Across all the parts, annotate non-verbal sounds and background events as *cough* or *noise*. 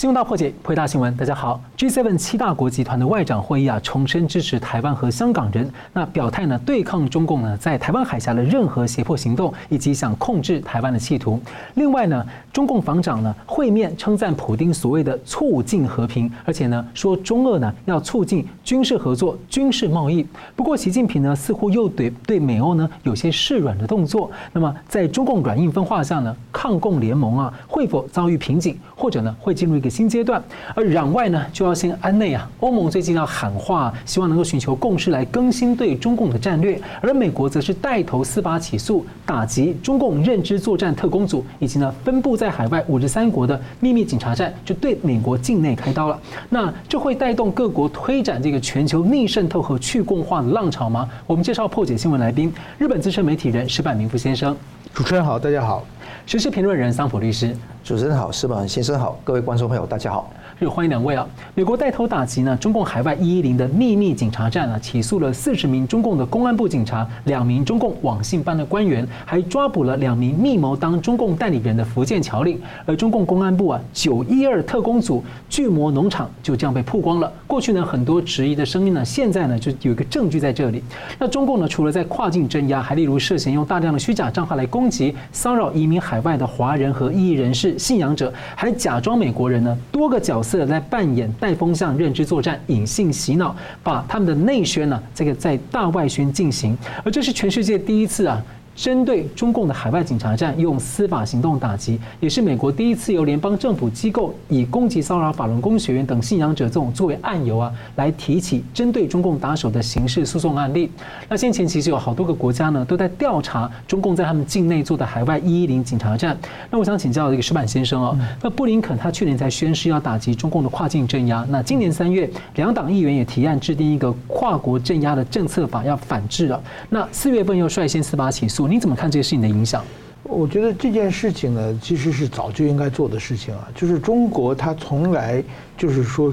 新闻大破解，回答新闻。大家好，G7 七大国集团的外长会议啊，重申支持台湾和香港人，那表态呢，对抗中共呢在台湾海峡的任何胁迫行动，以及想控制台湾的企图。另外呢，中共防长呢会面称赞普丁所谓的促进和平，而且呢说中俄呢要促进军事合作、军事贸易。不过习近平呢似乎又对对美欧呢有些示软的动作。那么在中共软硬分化下呢，抗共联盟啊会否遭遇瓶颈，或者呢会进入一个新阶段，而攘外呢就要先安内啊。欧盟最近要喊话，希望能够寻求共识来更新对中共的战略，而美国则是带头司法起诉，打击中共认知作战特工组以及呢分布在海外五十三国的秘密警察站，就对美国境内开刀了。那这会带动各国推展这个全球逆渗透和去共化的浪潮吗？我们介绍破解新闻来宾，日本资深媒体人石板明夫先生。主持人好，大家好。时事评论人桑普律师。主持人好，矢板先生好，各位观众朋友大家好。是欢迎两位啊！美国带头打击呢，中共海外一一零的秘密警察站啊，起诉了四十名中共的公安部警察，两名中共网信办的官员，还抓捕了两名密谋当中共代理人的福建侨领。而中共公安部啊，九一二特工组巨魔农场就这样被曝光了。过去呢，很多质疑的声音呢，现在呢，就有一个证据在这里。那中共呢，除了在跨境镇压，还例如涉嫌用大量的虚假账号来攻击、骚扰移民海外的华人和异议人士、信仰者，还假装美国人呢，多个角色。在扮演带风向、认知作战、隐性洗脑，把他们的内宣呢，这个在大外宣进行，而这是全世界第一次啊。针对中共的海外警察站用司法行动打击，也是美国第一次由联邦政府机构以攻击骚扰法轮功学员等信仰者这种作为案由啊，来提起针对中共打手的刑事诉讼案例。那先前其实有好多个国家呢都在调查中共在他们境内做的海外一一零警察站。那我想请教这个石板先生哦，那布林肯他去年才宣誓要打击中共的跨境镇压，那今年三月两党议员也提案制定一个跨国镇压的政策法要反制了。那四月份又率先司法起诉。你怎么看这个事情的影响？我觉得这件事情呢，其实是早就应该做的事情啊。就是中国它从来就是说，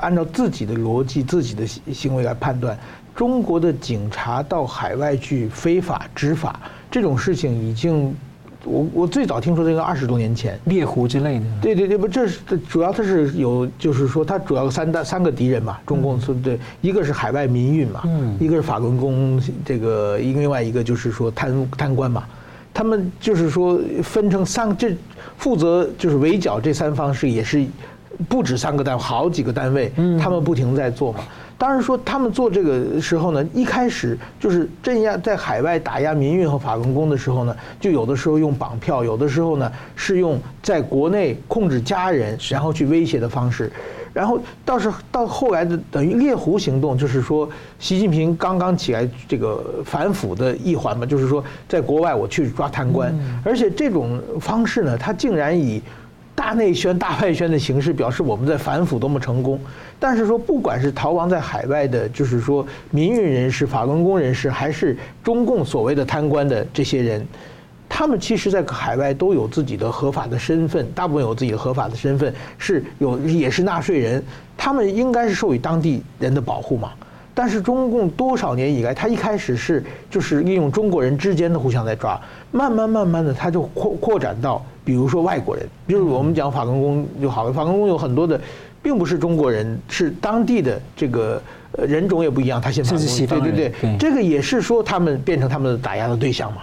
按照自己的逻辑、自己的行为来判断，中国的警察到海外去非法执法这种事情已经。我我最早听说这个二十多年前。猎狐之类的，对对对，不，这是主要它是有，就是说它主要三大三个敌人嘛，中共是对，一个是海外民运嘛，嗯，一个是法轮功，这个另外一个就是说贪贪官嘛，他们就是说分成三，这负责就是围剿这三方是也是不止三个单位，好几个单位，他们不停在做嘛。当然说，他们做这个时候呢，一开始就是镇压在海外打压民运和法轮功的时候呢，就有的时候用绑票，有的时候呢是用在国内控制家人，然后去威胁的方式。然后倒是到后来的等于猎狐行动，就是说习近平刚刚起来这个反腐的一环嘛，就是说在国外我去抓贪官，而且这种方式呢，他竟然以。大内宣、大外宣的形式表示我们在反腐多么成功，但是说不管是逃亡在海外的，就是说民运人士、法轮功人士，还是中共所谓的贪官的这些人，他们其实在海外都有自己的合法的身份，大部分有自己的合法的身份，是有也是纳税人，他们应该是受予当地人的保护嘛。但是中共多少年以来，他一开始是就是利用中国人之间的互相在抓，慢慢慢慢的他就扩扩展到，比如说外国人，比如我们讲法轮功就好了，法轮功有很多的，并不是中国人，是当地的这个呃人种也不一样，他现在是对对对，这个也是说他们变成他们的打压的对象嘛，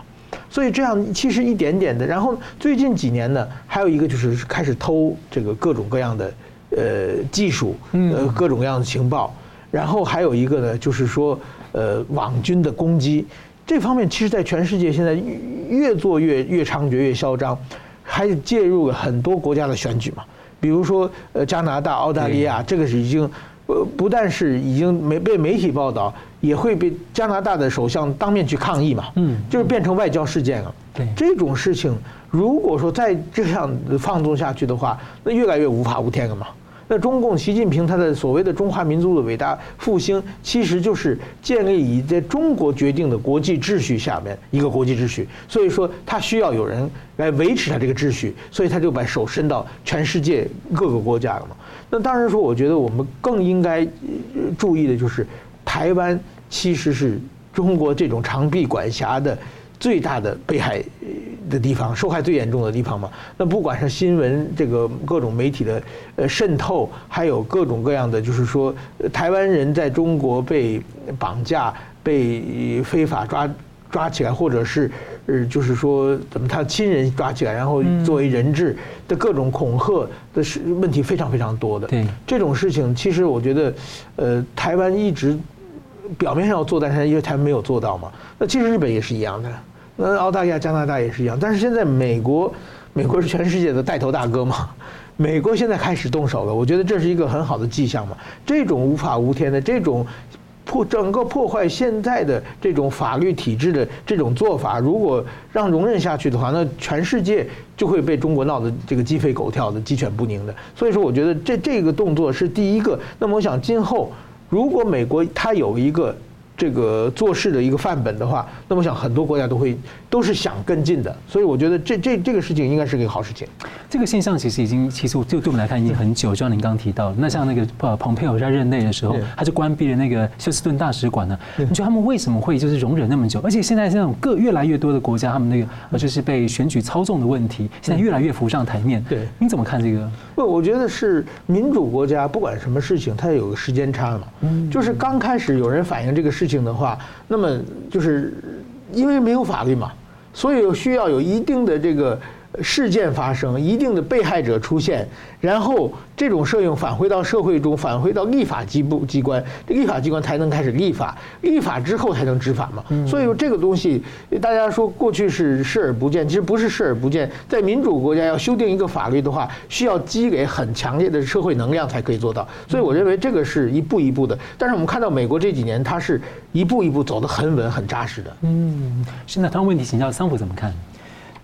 所以这样其实一点点的，然后最近几年呢，还有一个就是开始偷这个各种各样的呃技术，呃各种各样的情报。然后还有一个呢，就是说，呃，网军的攻击，这方面其实，在全世界现在越做越越猖獗、越嚣张，还介入了很多国家的选举嘛。比如说，呃，加拿大、澳大利亚，这个是已经，呃，不但是已经没被媒体报道，也会被加拿大的首相当面去抗议嘛。嗯，就是变成外交事件了。对，这种事情，如果说再这样放纵下去的话，那越来越无法无天了嘛。那中共习近平他的所谓的中华民族的伟大复兴，其实就是建立以在中国决定的国际秩序下面一个国际秩序，所以说他需要有人来维持他这个秩序，所以他就把手伸到全世界各个国家了嘛。那当然说，我觉得我们更应该注意的就是，台湾其实是中国这种长臂管辖的最大的被害的地方，受害最严重的地方嘛。那不管是新闻这个各种媒体的呃渗透，还有各种各样的，就是说台湾人在中国被绑架、被非法抓抓起来，或者是呃就是说怎么他亲人抓起来，然后作为人质的各种恐吓的是问题非常非常多的。对这种事情，其实我觉得，呃，台湾一直。表面上要做，但是因为台湾没有做到嘛。那其实日本也是一样的，那澳大利亚、加拿大也是一样。但是现在美国，美国是全世界的带头大哥嘛。*laughs* 美国现在开始动手了，我觉得这是一个很好的迹象嘛。这种无法无天的，这种破整个破坏现在的这种法律体制的这种做法，如果让容忍下去的话，那全世界就会被中国闹得这个鸡飞狗跳的、鸡犬不宁的。所以说，我觉得这这个动作是第一个。那么我想今后。如果美国它有一个这个做事的一个范本的话，那么我想很多国家都会都是想跟进的，所以我觉得这这这个事情应该是个好事情。这个现象其实已经，其实就对我们来看已经很久，就像您刚刚提到，那像那个呃，蓬佩奥在任内的时候，他就关闭了那个休斯顿大使馆呢。你觉得他们为什么会就是容忍那么久？而且现在这种各越来越多的国家，他们那个呃就是被选举操纵的问题，现在越来越浮上台面。对，你怎么看这个？不，我觉得是民主国家，不管什么事情，它有个时间差嘛。嗯，就是刚开始有人反映这个事情的话。那么就是因为没有法律嘛，所以需要有一定的这个。事件发生，一定的被害者出现，然后这种摄影返回到社会中，返回到立法机部机关，这立法机关才能开始立法，立法之后才能执法嘛。所以说这个东西，大家说过去是视而不见，其实不是视而不见。在民主国家要修订一个法律的话，需要积累很强烈的社会能量才可以做到。所以我认为这个是一步一步的。但是我们看到美国这几年，它是一步一步走得很稳、很扎实的。嗯，现在他问题请教桑普怎么看？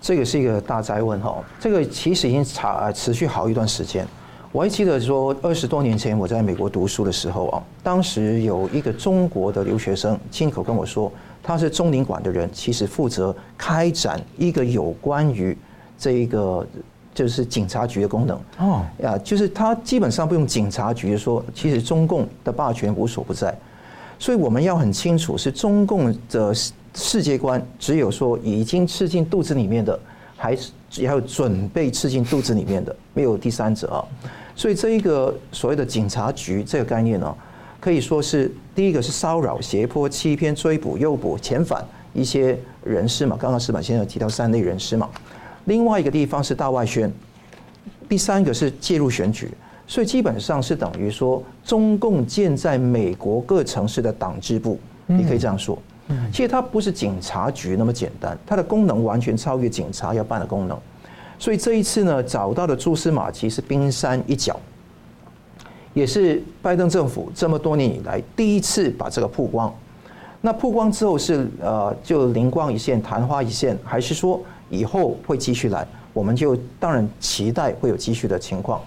这个是一个大灾问哈，这个其实已经查持续好一段时间。我还记得说，二十多年前我在美国读书的时候啊，当时有一个中国的留学生亲口跟我说，他是中领馆的人，其实负责开展一个有关于这一个就是警察局的功能哦，啊，就是他基本上不用警察局说，其实中共的霸权无所不在，所以我们要很清楚是中共的。世界观只有说已经吃进肚子里面的，还是还有准备吃进肚子里面的，没有第三者啊。所以这一个所谓的警察局这个概念呢，可以说是第一个是骚扰、胁迫、欺骗、追捕、诱捕、遣返一些人士嘛。刚刚矢板先生提到三类人士嘛。另外一个地方是大外宣，第三个是介入选举。所以基本上是等于说，中共建在美国各城市的党支部，你可以这样说。其实它不是警察局那么简单，它的功能完全超越警察要办的功能。所以这一次呢，找到的蛛丝马迹是冰山一角，也是拜登政府这么多年以来第一次把这个曝光。那曝光之后是呃，就灵光一现、昙花一现，还是说以后会继续来？我们就当然期待会有继续的情况。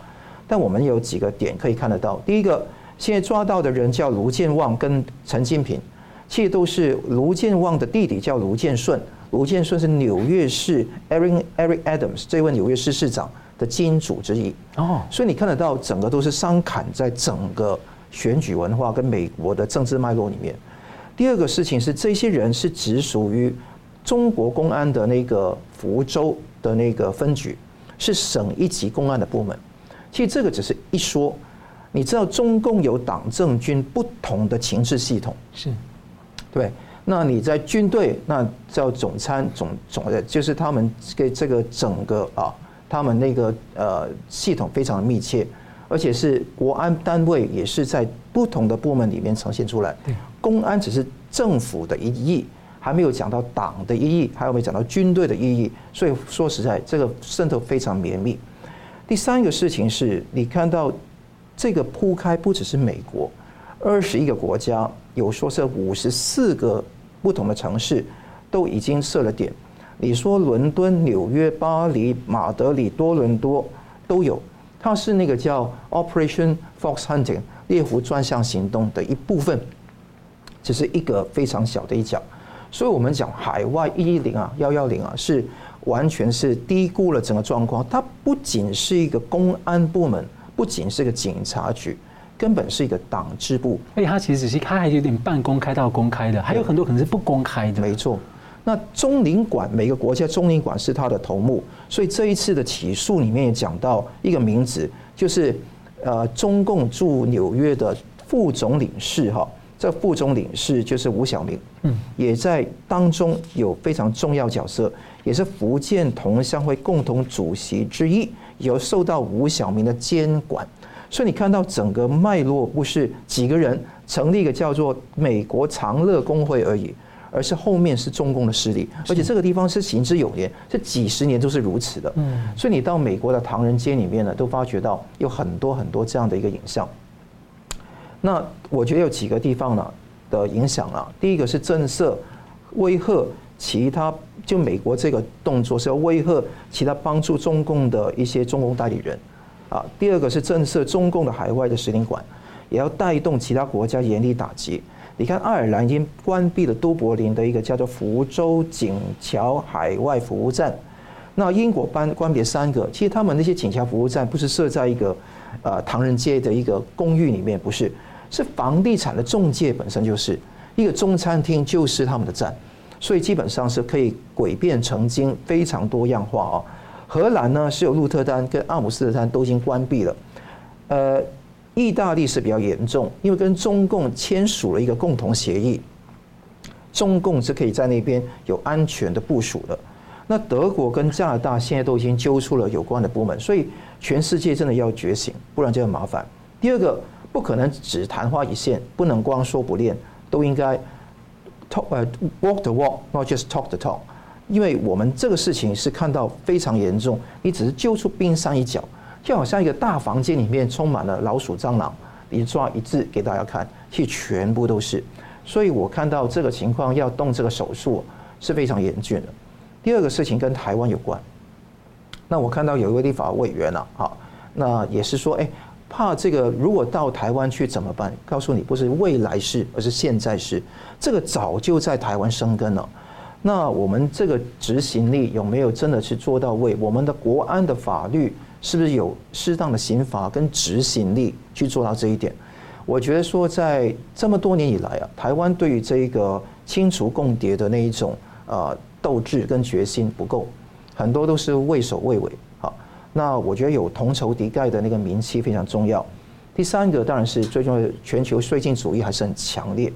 但我们有几个点可以看得到：第一个，现在抓到的人叫卢建旺跟陈金平。其实都是卢建旺的弟弟叫卢建顺，卢建顺是纽约市 Eric Eric Adams 这位纽约市市长的金主之一哦，所以你看得到整个都是商侃在整个选举文化跟美国的政治脉络里面。第二个事情是这些人是直属于中国公安的那个福州的那个分局，是省一级公安的部门。其实这个只是一说，你知道中共有党政军不同的情治系统是。对，那你在军队，那叫总参总总的，就是他们给这个整个啊，他们那个呃系统非常的密切，而且是国安单位也是在不同的部门里面呈现出来。公安只是政府的一翼，还没有讲到党的意义，还有没有讲到军队的意义，所以说实在这个渗透非常绵密。第三个事情是你看到这个铺开不只是美国。二十一个国家，有说是五十四个不同的城市都已经设了点。你说伦敦、纽约、巴黎、马德里、多伦多都有，它是那个叫 Operation Fox Hunting 猎狐专项行动的一部分，只是一个非常小的一角。所以我们讲海外一一零啊、幺幺零啊，是完全是低估了整个状况。它不仅是一个公安部门，不仅是一个警察局。根本是一个党支部，而且它其实是它还有点半公开到公开的，还有很多可能是不公开的。没错，那中领馆每个国家中领馆是他的头目，所以这一次的起诉里面也讲到一个名字，就是呃中共驻纽约的副总领事哈，这副总领事就是吴晓明，嗯，也在当中有非常重要角色，也是福建同乡会共同主席之一，有受到吴晓明的监管，所以你看到整个脉络不是几个人成立一个叫做美国长乐工会而已。而是后面是中共的势力，而且这个地方是行之有年，这几十年都是如此的。嗯，所以你到美国的唐人街里面呢，都发觉到有很多很多这样的一个影像。那我觉得有几个地方呢的影响啊，第一个是震慑、威吓其他，就美国这个动作是要威吓其他帮助中共的一些中共代理人啊。第二个是震慑中共的海外的使领馆，也要带动其他国家严厉打击。你看，爱尔兰已经关闭了都柏林的一个叫做福州璟桥海外服务站。那英国班关闭三个，其实他们那些璟桥服务站不是设在一个呃唐人街的一个公寓里面，不是，是房地产的中介本身就是一个中餐厅，就是他们的站，所以基本上是可以诡辩成精，非常多样化啊。荷兰呢是有鹿特丹跟阿姆斯特丹都已经关闭了，呃。意大利是比较严重，因为跟中共签署了一个共同协议，中共是可以在那边有安全的部署的。那德国跟加拿大现在都已经揪出了有关的部门，所以全世界真的要觉醒，不然就很麻烦。第二个，不可能只昙花一现，不能光说不练，都应该 talk 呃 walk the walk，not just talk the talk。因为我们这个事情是看到非常严重，你只是揪出冰山一角。就好像一个大房间里面充满了老鼠、蟑螂，一抓一只给大家看，其实全部都是。所以我看到这个情况要动这个手术是非常严峻的。第二个事情跟台湾有关，那我看到有一位立法委员啊，好，那也是说，哎，怕这个如果到台湾去怎么办？告诉你，不是未来式，而是现在式。这个早就在台湾生根了。那我们这个执行力有没有真的是做到位？我们的国安的法律？是不是有适当的刑罚跟执行力去做到这一点？我觉得说，在这么多年以来啊，台湾对于这个清除共谍的那一种呃斗志跟决心不够，很多都是畏首畏尾。好，那我觉得有同仇敌忾的那个名气非常重要。第三个当然是最重要的，全球绥靖主义还是很强烈，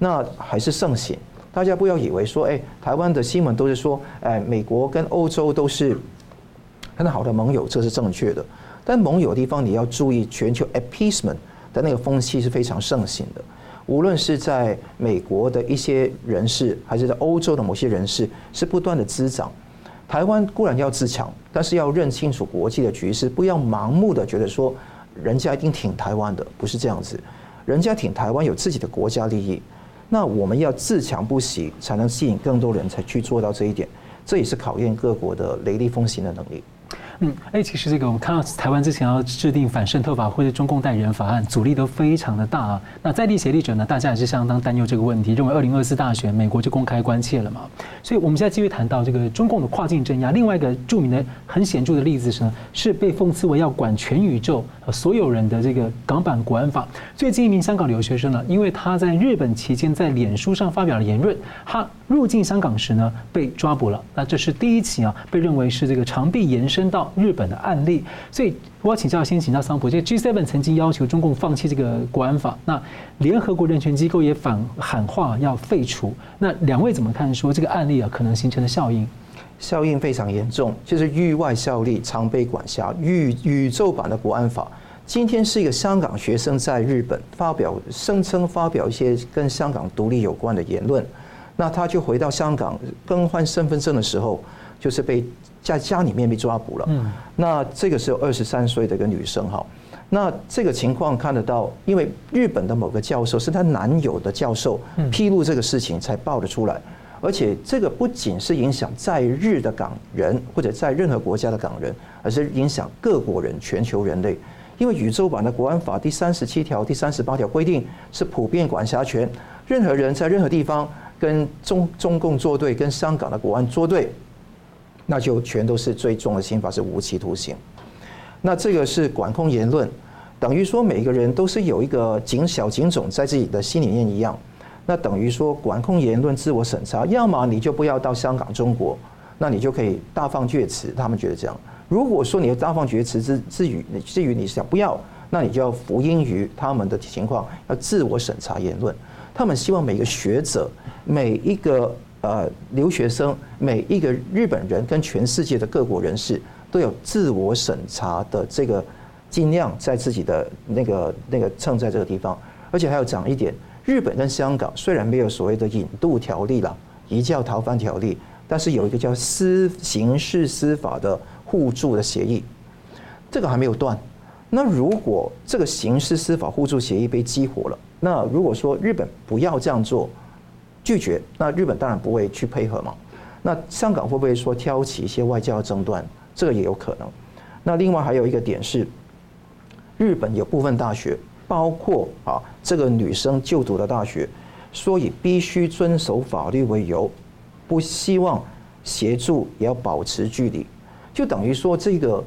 那还是盛行。大家不要以为说，哎，台湾的新闻都是说，哎，美国跟欧洲都是。很好的盟友，这是正确的。但盟友的地方你要注意，全球 appeasement 的那个风气是非常盛行的。无论是在美国的一些人士，还是在欧洲的某些人士，是不断的滋长。台湾固然要自强，但是要认清楚国际的局势，不要盲目的觉得说人家一定挺台湾的，不是这样子。人家挺台湾有自己的国家利益，那我们要自强不息，才能吸引更多人才去做到这一点。这也是考验各国的雷厉风行的能力。嗯，哎，其实这个我们看到台湾之前要制定反渗透法或者中共代理人法案，阻力都非常的大啊。那在地协力者呢，大家也是相当担忧这个问题，认为二零二四大选美国就公开关切了嘛。所以我们现在继续谈到这个中共的跨境镇压。另外一个著名的很显著的例子是呢，是被讽刺为要管全宇宙所有人的这个港版国安法。最近一名香港留学生呢，因为他在日本期间在脸书上发表了言论，他入境香港时呢被抓捕了。那这是第一起啊，被认为是这个长臂延伸到。日本的案例，所以我要请教，先请教桑普，这个 G7 曾经要求中共放弃这个国安法，那联合国人权机构也反喊话要废除，那两位怎么看？说这个案例啊，可能形成的效应？效应非常严重，就是域外效力，常被管辖，宇宇宙版的国安法。今天是一个香港学生在日本发表声称发表一些跟香港独立有关的言论，那他就回到香港更换身份证的时候，就是被。在家里面被抓捕了。嗯，那这个是有二十三岁的一个女生哈。那这个情况看得到，因为日本的某个教授是她男友的教授，披露这个事情才爆了出来。而且这个不仅是影响在日的港人或者在任何国家的港人，而是影响各国人、全球人类。因为宇宙版的国安法第三十七条、第三十八条规定是普遍管辖权，任何人在任何地方跟中中共作对，跟香港的国安作对。那就全都是最重的刑罚是无期徒刑。那这个是管控言论，等于说每个人都是有一个警小警总在自己的心里面一样。那等于说管控言论、自我审查，要么你就不要到香港、中国，那你就可以大放厥词。他们觉得这样。如果说你要大放厥词之至于至于你想不要，那你就要服膺于他们的情况，要自我审查言论。他们希望每个学者、每一个呃留学生、每一个日本人跟全世界的各国人士都有自我审查的这个，尽量在自己的那个那个蹭在这个地方，而且还要讲一点。日本跟香港虽然没有所谓的引渡条例了，移交逃犯条例，但是有一个叫司刑事司法的互助的协议，这个还没有断。那如果这个刑事司法互助协议被激活了，那如果说日本不要这样做，拒绝，那日本当然不会去配合嘛。那香港会不会说挑起一些外交争端？这个也有可能。那另外还有一个点是，日本有部分大学。包括啊，这个女生就读的大学，所以必须遵守法律为由，不希望协助也要保持距离，就等于说这个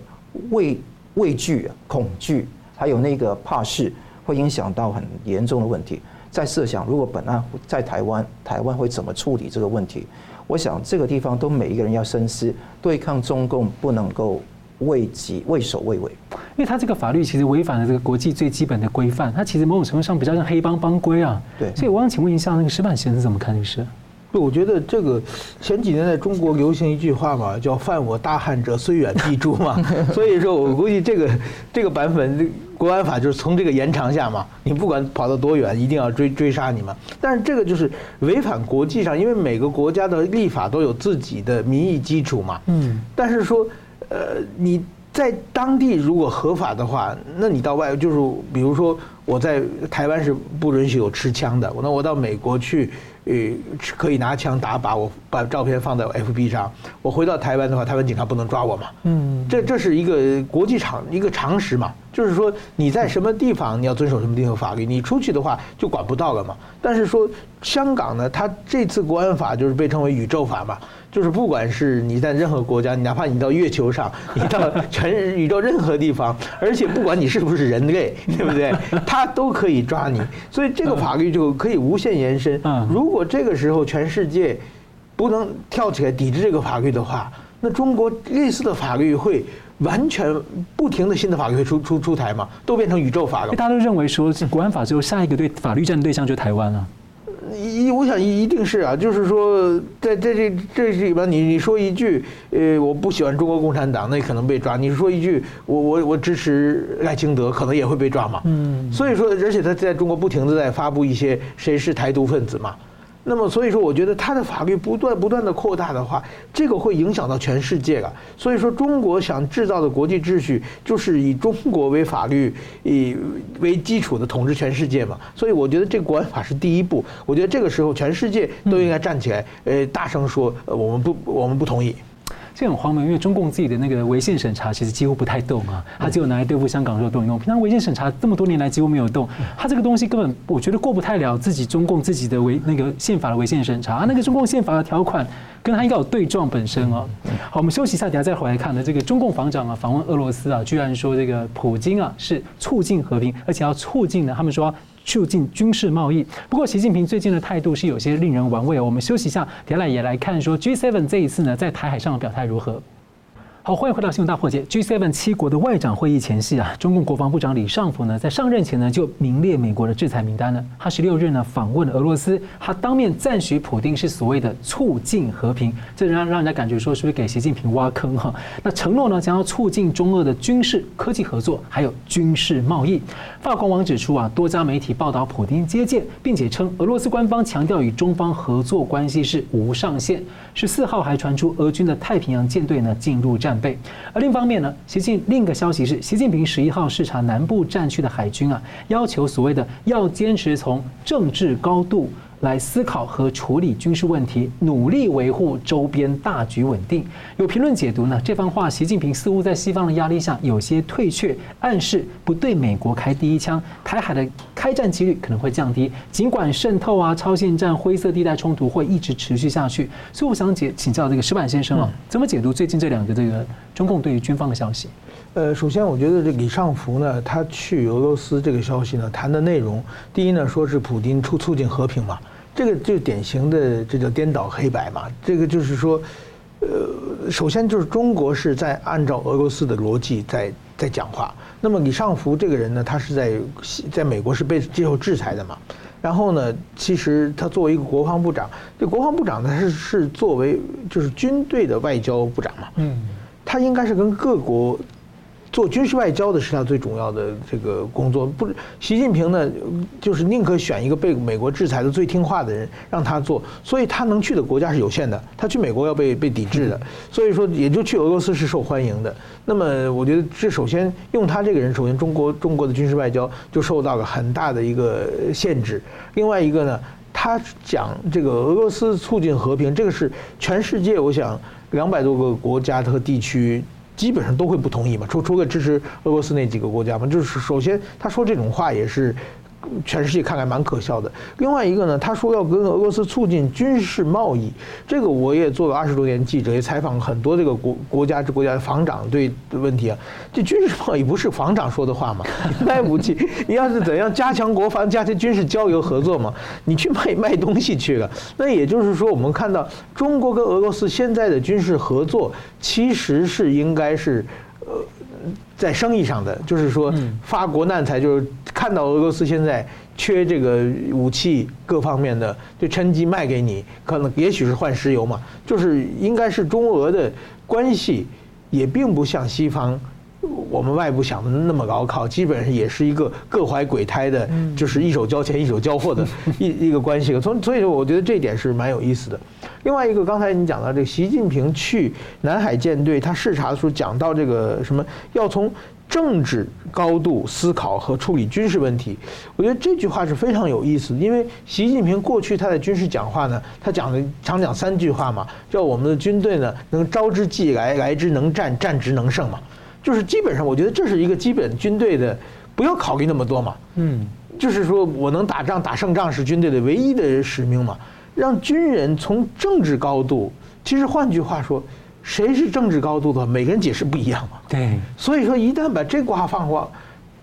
畏畏惧、恐惧，还有那个怕事，会影响到很严重的问题。再设想，如果本案在台湾，台湾会怎么处理这个问题？我想这个地方都每一个人要深思，对抗中共不能够。畏己畏首畏尾，因为他这个法律其实违反了这个国际最基本的规范，他其实某种程度上比较像黑帮帮规啊。对，所以我想请问一下，那个石板先生怎么看这个事？对，我觉得这个前几年在中国流行一句话嘛，叫“犯我大汉者，虽远必诛”嘛。*laughs* 所以说我估计这个这个版本国安法就是从这个延长下嘛，你不管跑到多远，一定要追追杀你嘛。但是这个就是违反国际上，因为每个国家的立法都有自己的民意基础嘛。嗯，但是说。呃，你在当地如果合法的话，那你到外就是，比如说我在台湾是不允许有持枪的，那我到美国去，呃，可以拿枪打靶，我把照片放在 FB 上，我回到台湾的话，台湾警察不能抓我嘛？嗯，这这是一个国际常一个常识嘛，就是说你在什么地方你要遵守什么地方法律，你出去的话就管不到了嘛。但是说香港呢，它这次国安法就是被称为宇宙法嘛。就是不管是你在任何国家，你哪怕你到月球上，你到全宇宙任何地方，而且不管你是不是人类，对不对？他都可以抓你。所以这个法律就可以无限延伸。如果这个时候全世界不能跳起来抵制这个法律的话，那中国类似的法律会完全不停的新的法律会出出出台嘛，都变成宇宙法了。大家都认为说，国安法之后，下一个对法律战的对象就是台湾了。一，我想一一定是啊，就是说，在在这这里边，你你说一句，呃，我不喜欢中国共产党，那可能被抓；你说一句，我我我支持赖清德，可能也会被抓嘛。嗯，所以说，而且他在中国不停的在发布一些谁是台独分子嘛。那么，所以说，我觉得他的法律不断不断的扩大的话，这个会影响到全世界了。所以说，中国想制造的国际秩序，就是以中国为法律以为基础的统治全世界嘛。所以，我觉得这个国安法是第一步。我觉得这个时候，全世界都应该站起来，呃，大声说，呃，我们不，我们不同意。这很荒谬，因为中共自己的那个违宪审查其实几乎不太动啊，他只有拿来对付香港的时候动一动。平常违宪审查这么多年来几乎没有动，他这个东西根本我觉得过不太了自己中共自己的违那个宪法的违宪审查啊，那个中共宪法的条款跟他应该有对撞本身哦。好，我们休息一下，等下再回来看呢。这个中共防长啊访问俄罗斯啊，居然说这个普京啊是促进和平，而且要促进呢，他们说。促进军事贸易，不过习近平最近的态度是有些令人玩味。我们休息一下，接下来也来看说 G7 这一次呢，在台海上的表态如何。好，欢迎回到新闻大破解。G7 七国的外长会议前夕啊，中共国防部长李尚福呢，在上任前呢，就名列美国的制裁名单呢。他十六日呢访问俄罗斯，他当面赞许普丁是所谓的促进和平，这让让人家感觉说是不是给习近平挖坑哈？那承诺呢将要促进中俄的军事科技合作，还有军事贸易。法官网指出啊，多家媒体报道普丁接见，并且称俄罗斯官方强调与中方合作关系是无上限。十四号还传出俄军的太平洋舰队呢进入战。备，而另一方面呢，习近另一个消息是，习近平十一号视察南部战区的海军啊，要求所谓的要坚持从政治高度。来思考和处理军事问题，努力维护周边大局稳定。有评论解读呢，这番话，习近平似乎在西方的压力下有些退却，暗示不对美国开第一枪，台海的开战几率可能会降低。尽管渗透啊、超限战、灰色地带冲突会一直持续下去，所以我想解请教这个石板先生啊，怎么解读最近这两个这个中共对于军方的消息？呃，首先我觉得这李尚福呢，他去俄罗斯这个消息呢，谈的内容，第一呢，说是普京促促进和平嘛。这个就典型的这叫颠倒黑白嘛。这个就是说，呃，首先就是中国是在按照俄罗斯的逻辑在在讲话。那么李尚福这个人呢，他是在在美国是被接受制裁的嘛。然后呢，其实他作为一个国防部长，这国防部长呢，他是是作为就是军队的外交部长嘛。嗯。他应该是跟各国。做军事外交的是他最重要的这个工作。不，习近平呢，就是宁可选一个被美国制裁的最听话的人让他做，所以他能去的国家是有限的。他去美国要被被抵制的，所以说也就去俄罗斯是受欢迎的。那么我觉得这首先用他这个人，首先中国中国的军事外交就受到了很大的一个限制。另外一个呢，他讲这个俄罗斯促进和平，这个是全世界我想两百多个国家和地区。基本上都会不同意嘛，除除了支持俄罗斯那几个国家嘛，就是首先他说这种话也是。全世界看来蛮可笑的。另外一个呢，他说要跟俄罗斯促进军事贸易，这个我也做了二十多年记者，也采访很多这个国国家这国家的防长对的问题啊。这军事贸易不是防长说的话吗？卖武器，你要是怎样加强国防、加强军事交流合作嘛？你去卖卖东西去了。那也就是说，我们看到中国跟俄罗斯现在的军事合作，其实是应该是呃。在生意上的，就是说发国难财，就是看到俄罗斯现在缺这个武器各方面的，就趁机卖给你，可能也许是换石油嘛，就是应该是中俄的关系也并不像西方。我们外部想的那么牢靠，基本上也是一个各怀鬼胎的，就是一手交钱一手交货的 *laughs* 一一个关系。从所以说，我觉得这一点是蛮有意思的。另外一个，刚才你讲到这个习近平去南海舰队他视察的时候，讲到这个什么要从政治高度思考和处理军事问题，我觉得这句话是非常有意思的。因为习近平过去他的军事讲话呢，他讲的常讲三句话嘛，叫我们的军队呢能招之即来，来之能战，战之能胜嘛。就是基本上，我觉得这是一个基本军队的，不要考虑那么多嘛。嗯，就是说我能打仗打胜仗是军队的唯一的使命嘛。让军人从政治高度，其实换句话说，谁是政治高度的，每个人解释不一样嘛。对。所以说，一旦把这个话放话，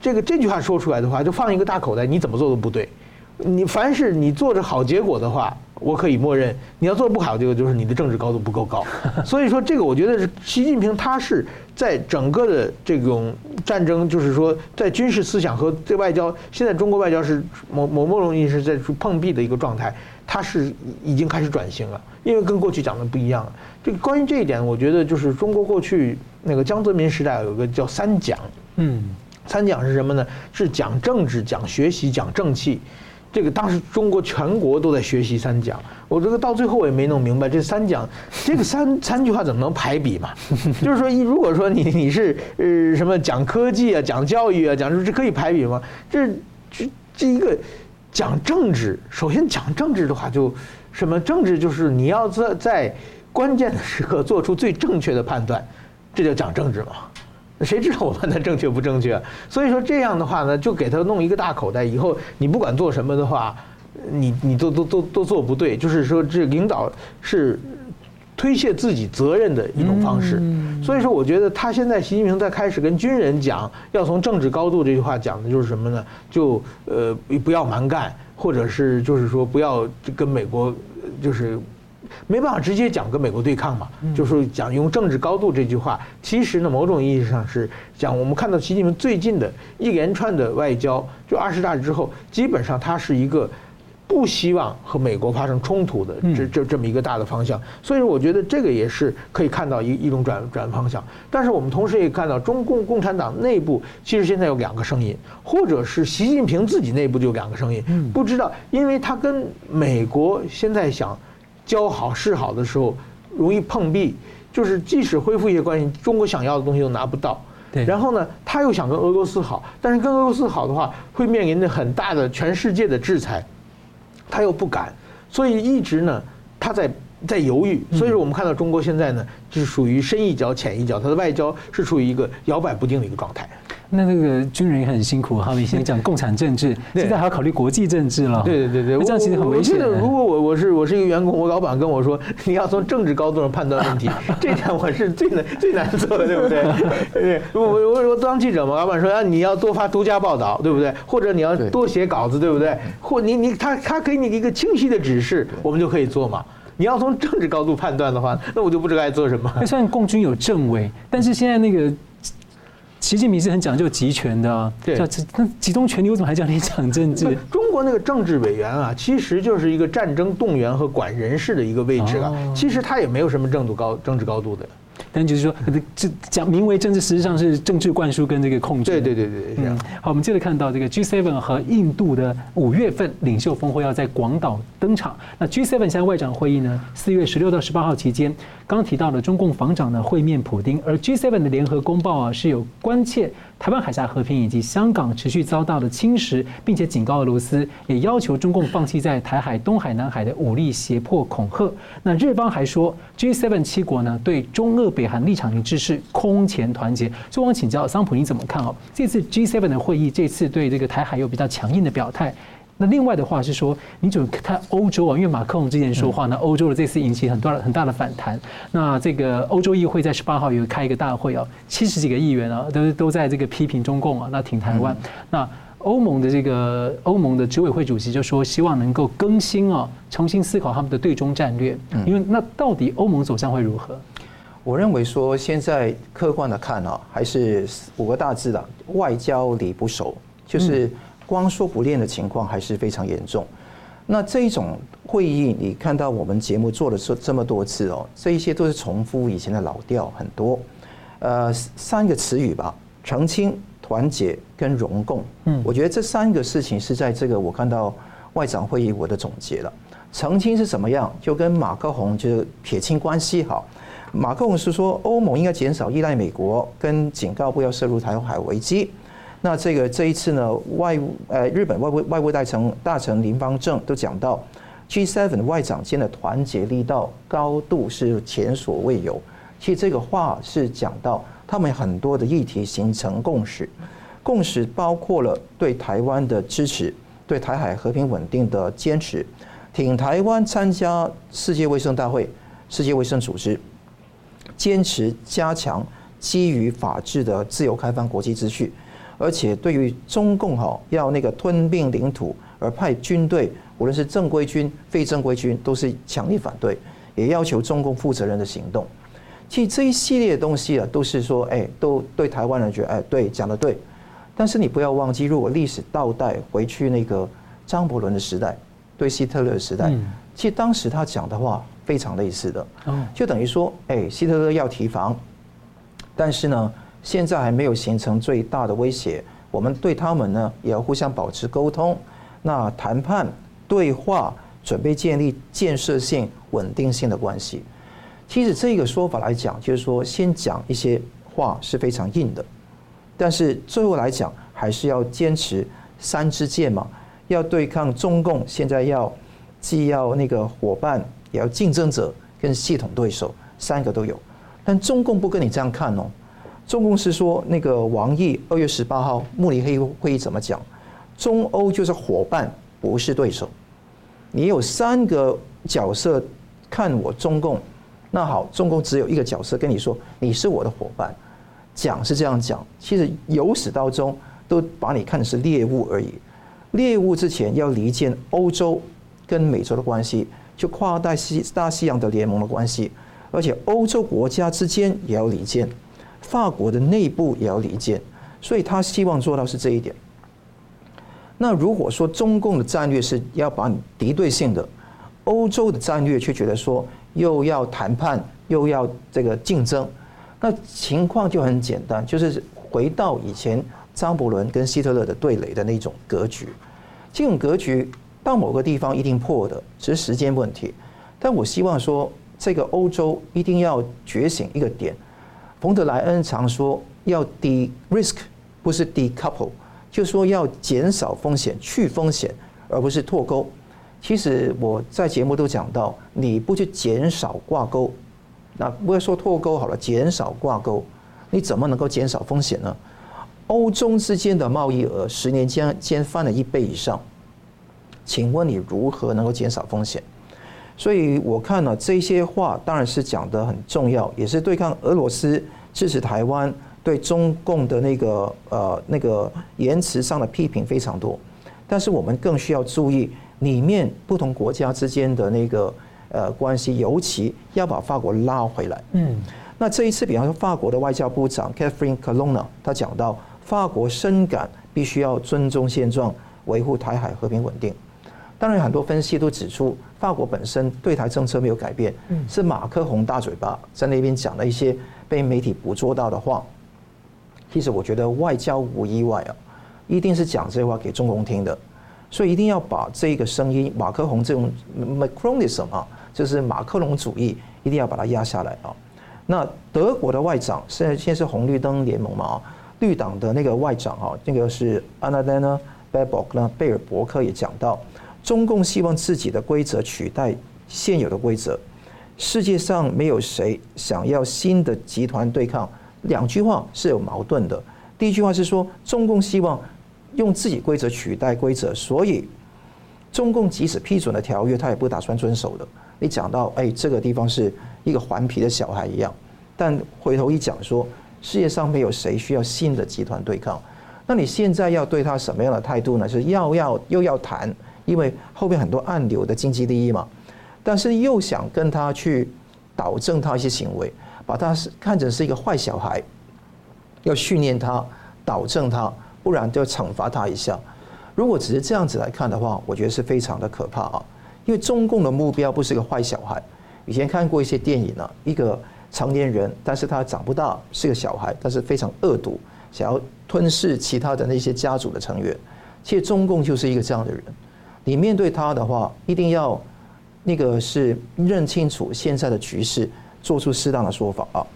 这个这句话说出来的话，就放一个大口袋，你怎么做都不对。你凡是你做着好结果的话，我可以默认；你要做不好，这个就是你的政治高度不够高。*laughs* 所以说，这个我觉得是习近平他是在整个的这种战争，就是说在军事思想和对外交，现在中国外交是某某某种意义是在碰壁的一个状态，它是已经开始转型了，因为跟过去讲的不一样了。这个关于这一点，我觉得就是中国过去那个江泽民时代有个叫三讲，嗯，三讲是什么呢？是讲政治、讲学习、讲正气。这个当时中国全国都在学习三讲，我这个到最后我也没弄明白这三讲，*laughs* 这个三三句话怎么能排比嘛？*laughs* 就是说，如果说你你是呃什么讲科技啊，讲教育啊，讲这可以排比吗？这这这一个讲政治，首先讲政治的话，就什么政治就是你要在在关键的时刻做出最正确的判断，这叫讲政治嘛。谁知道我判断正确不正确？所以说这样的话呢，就给他弄一个大口袋。以后你不管做什么的话，你你都都都都做不对。就是说，这领导是推卸自己责任的一种方式。所以说，我觉得他现在习近平在开始跟军人讲要从政治高度这句话讲的就是什么呢？就呃不要蛮干，或者是就是说不要跟美国就是。没办法直接讲跟美国对抗嘛，就是讲用政治高度这句话，其实呢，某种意义上是讲我们看到习近平最近的一连串的外交，就二十大之后，基本上他是一个不希望和美国发生冲突的这这这么一个大的方向，所以说我觉得这个也是可以看到一一种转转方向。但是我们同时也看到中共共产党内部其实现在有两个声音，或者是习近平自己内部就有两个声音，不知道，因为他跟美国现在想。交好示好的时候，容易碰壁，就是即使恢复一些关系，中国想要的东西都拿不到。对。然后呢，他又想跟俄罗斯好，但是跟俄罗斯好的话，会面临着很大的全世界的制裁，他又不敢，所以一直呢，他在在犹豫。所以说，我们看到中国现在呢，就是属于深一脚浅一脚，他的外交是处于一个摇摆不定的一个状态。那那个军人也很辛苦，他们以前讲共产政治，*laughs* 现在还要考虑国际政治了。对对对对，这样其实很危险。如果我我是我是一个员工，我老板跟我说，*laughs* 你要从政治高度上判断问题，*laughs* 这点我是最难最难做的，对不对？对，我我我当记者嘛，老板说啊，你要多发独家报道，对不对？或者你要多写稿子，对不对？或你你他他给你一个清晰的指示，我们就可以做嘛。你要从政治高度判断的话，那我就不知道该做什么。虽然共军有政委，但是现在那个。习近平是很讲究集权的，啊，对，那集中权力，我怎么还叫你讲政治？中国那个政治委员啊，其实就是一个战争动员和管人事的一个位置啊，其实他也没有什么政度高政治高度的。但就是说，这讲名为政治，实际上是政治灌输跟这个控制。对对对对，这样。好，我们接着看到这个 G7 和印度的五月份领袖峰会要在广岛登场。那 G7 现在外长会议呢，四月十六到十八号期间，刚提到了中共防长呢会面普丁，而 G7 的联合公报啊是有关切。台湾海峡和平以及香港持续遭到的侵蚀，并且警告俄罗斯，也要求中共放弃在台海、东海、南海的武力胁迫恐吓。那日方还说，G7 七国呢对中俄北韩立场一致是空前团结。所以，我想请教桑普，你怎么看哦？这次 G7 的会议，这次对这个台海有比较强硬的表态。那另外的话是说，你怎么看欧洲啊？因为马克龙之前说话呢，欧洲的这次引起很多很大的反弹。那这个欧洲议会在十八号有开一个大会啊，七十几个议员啊，都都在这个批评中共啊，那挺台湾。那欧盟的这个欧盟的执委会主席就说，希望能够更新啊，重新思考他们的对中战略。因为那到底欧盟走向会如何？我认为说，现在客观的看啊，还是五个大字的外交礼不熟，就是。光说不练的情况还是非常严重。那这一种会议，你看到我们节目做了这这么多次哦，这一些都是重复以前的老调很多。呃，三个词语吧：澄清、团结跟融共。嗯，我觉得这三个事情是在这个我看到外长会议我的总结了。澄清是怎么样？就跟马克宏就是撇清关系好。马克宏是说欧盟应该减少依赖美国，跟警告不要涉入台海危机。那这个这一次呢，外呃日本外务外务大臣大臣林芳正都讲到，G7 外长间的团结力道高度是前所未有。其实这个话是讲到他们很多的议题形成共识，共识包括了对台湾的支持，对台海和平稳定的坚持，挺台湾参加世界卫生大会、世界卫生组织，坚持加强基于法治的自由开放国际秩序。而且对于中共哈要那个吞并领土而派军队，无论是正规军、非正规军，都是强烈反对，也要求中共负责任的行动。其实这一系列的东西啊，都是说，哎，都对台湾人觉得，哎，对，讲的对。但是你不要忘记，如果历史倒带回去那个张伯伦的时代，对希特勒的时代，其实当时他讲的话非常类似的，就等于说，哎，希特勒要提防，但是呢。现在还没有形成最大的威胁，我们对他们呢也要互相保持沟通，那谈判对话，准备建立建设性、稳定性的关系。其实这个说法来讲，就是说先讲一些话是非常硬的，但是最后来讲还是要坚持三支箭嘛，要对抗中共。现在要既要那个伙伴，也要竞争者跟系统对手，三个都有。但中共不跟你这样看哦。中共是说，那个王毅二月十八号慕尼黑会议怎么讲？中欧就是伙伴，不是对手。你有三个角色看我中共，那好，中共只有一个角色跟你说，你是我的伙伴。讲是这样讲，其实由始到终都把你看的是猎物而已。猎物之前要离间欧洲跟美洲的关系，就跨大西大西洋的联盟的关系，而且欧洲国家之间也要离间。法国的内部也要离间，所以他希望做到是这一点。那如果说中共的战略是要把你敌对性的，欧洲的战略却觉得说又要谈判又要这个竞争，那情况就很简单，就是回到以前张伯伦跟希特勒的对垒的那种格局。这种格局到某个地方一定破的，只是时间问题。但我希望说，这个欧洲一定要觉醒一个点。冯德莱恩常说要 de-risk，不是 decouple，就说要减少风险、去风险，而不是脱钩。其实我在节目都讲到，你不去减少挂钩，那不要说脱钩好了，减少挂钩，你怎么能够减少风险呢？欧中之间的贸易额十年间间翻了一倍以上，请问你如何能够减少风险？所以我看了这些话，当然是讲得很重要，也是对抗俄罗斯、支持台湾、对中共的那个呃那个言辞上的批评非常多。但是我们更需要注意里面不同国家之间的那个呃关系，尤其要把法国拉回来。嗯，那这一次，比方说法国的外交部长 Catherine Colonna，他讲到法国深感必须要尊重现状，维护台海和平稳定。当然，很多分析都指出，法国本身对台政策没有改变，是马克宏大嘴巴在那边讲了一些被媒体捕捉到的话。其实我觉得外交无意外啊，一定是讲这些话给中共听的，所以一定要把这个声音，马克宏这种 Macronism 啊，就是马克龙主义，一定要把它压下来啊。那德国的外长现在现在是红绿灯联盟嘛，绿党的那个外长啊，那个是 Annalena Baerbock 呢，贝尔伯克也讲到。中共希望自己的规则取代现有的规则，世界上没有谁想要新的集团对抗。两句话是有矛盾的。第一句话是说，中共希望用自己规则取代规则，所以中共即使批准了条约，他也不打算遵守的。你讲到，哎，这个地方是一个顽皮的小孩一样。但回头一讲说，世界上没有谁需要新的集团对抗。那你现在要对他什么样的态度呢？是要要又要谈。因为后面很多暗流的经济利益嘛，但是又想跟他去导正他一些行为，把他是看成是一个坏小孩，要训练他、导正他，不然就要惩罚他一下。如果只是这样子来看的话，我觉得是非常的可怕啊。因为中共的目标不是一个坏小孩。以前看过一些电影呢，一个成年人，但是他长不大，是个小孩，但是非常恶毒，想要吞噬其他的那些家族的成员。其实中共就是一个这样的人。你面对他的话，一定要那个是认清楚现在的局势，做出适当的说法啊。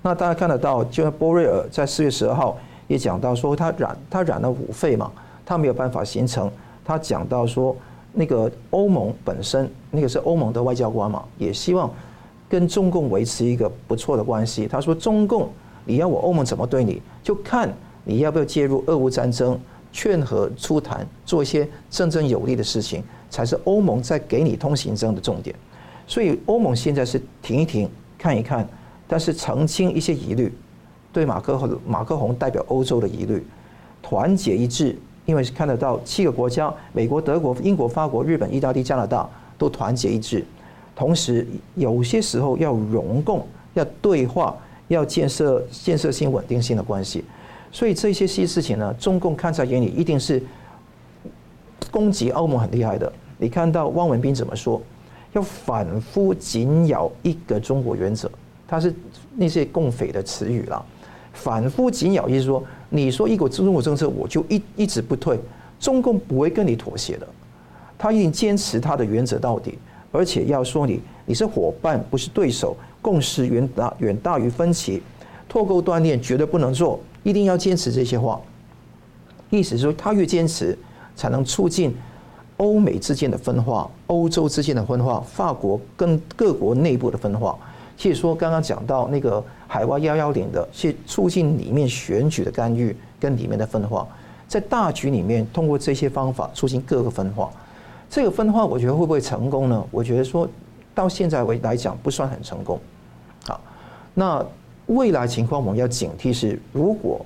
那大家看得到，就像波瑞尔在四月十二号也讲到说，他染他染了五肺嘛，他没有办法形成。他讲到说，那个欧盟本身那个是欧盟的外交官嘛，也希望跟中共维持一个不错的关系。他说，中共你要我欧盟怎么对你，就看你要不要介入俄乌战争。劝和促谈，做一些真正有利的事情，才是欧盟在给你通行证的重点。所以欧盟现在是停一停，看一看，但是澄清一些疑虑，对马克和马克宏代表欧洲的疑虑，团结一致，因为是看得到七个国家，美国、德国、英国、法国、日本、意大利、加拿大都团结一致，同时有些时候要融共，要对话，要建设建设性稳定性的关系。所以这些些事情呢，中共看在眼里，一定是攻击欧盟很厉害的。你看到汪文斌怎么说？要反复紧咬一个中国原则，他是那些共匪的词语啦。反复紧咬意思说，你说一个中国政策，我就一一直不退，中共不会跟你妥协的，他一定坚持他的原则到底，而且要说你你是伙伴，不是对手，共识远大远大于分歧，脱钩断链绝对不能做。一定要坚持这些话，意思是说，他越坚持，才能促进欧美之间的分化、欧洲之间的分化、法国跟各国内部的分化。其实说刚刚讲到那个海外幺幺零的，去促进里面选举的干预跟里面的分化，在大局里面通过这些方法促进各个分化。这个分化，我觉得会不会成功呢？我觉得说到现在为来讲不算很成功。好，那。未来情况我们要警惕是，如果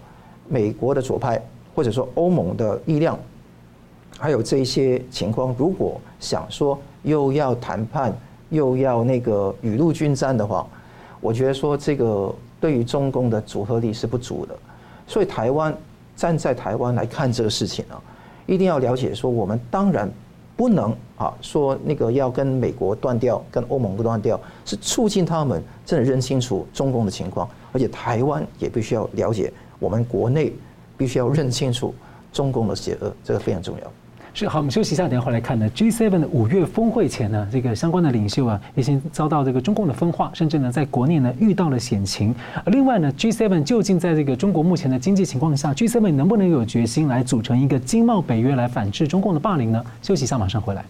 美国的左派或者说欧盟的力量，还有这些情况，如果想说又要谈判又要那个雨露均沾的话，我觉得说这个对于中共的组合力是不足的。所以台湾站在台湾来看这个事情啊，一定要了解说，我们当然不能啊说那个要跟美国断掉，跟欧盟不断掉，是促进他们真的认清楚中共的情况，而且台湾也必须要了解，我们国内必须要认清楚中共的邪恶，这个非常重要。是好，我们休息一下，等下回来看呢。G7 的五月峰会前呢，这个相关的领袖啊，已经遭到这个中共的分化，甚至呢，在国内呢遇到了险情。而另外呢，G7 究竟在这个中国目前的经济情况下，G7 能不能有决心来组成一个经贸北约来反制中共的霸凌呢？休息一下，马上回来。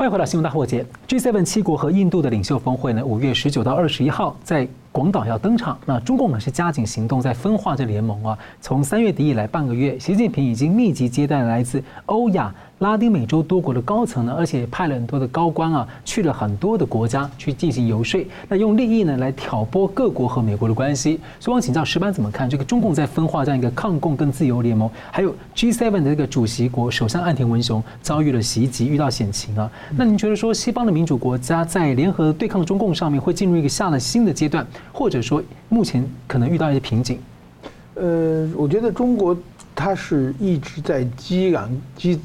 欢迎回到新闻大破解。G7 七国和印度的领袖峰会呢，五月十九到二十一号在广岛要登场，那中共呢是加紧行动，在分化这联盟啊。从三月底以来半个月，习近平已经密集接待来自欧亚、拉丁美洲多国的高层呢，而且派了很多的高官啊，去了很多的国家去进行游说，那用利益呢来挑拨各国和美国的关系。所以我请教石班怎么看这个中共在分化这样一个抗共跟自由联盟，还有 G7 的这个主席国首相岸田文雄遭遇了袭击，遇到险情啊。那您觉得说西方的民主国家在联合对抗中共上面会进入一个下了新的阶段？或者说，目前可能遇到一些瓶颈。呃，我觉得中国它是一直在积攒积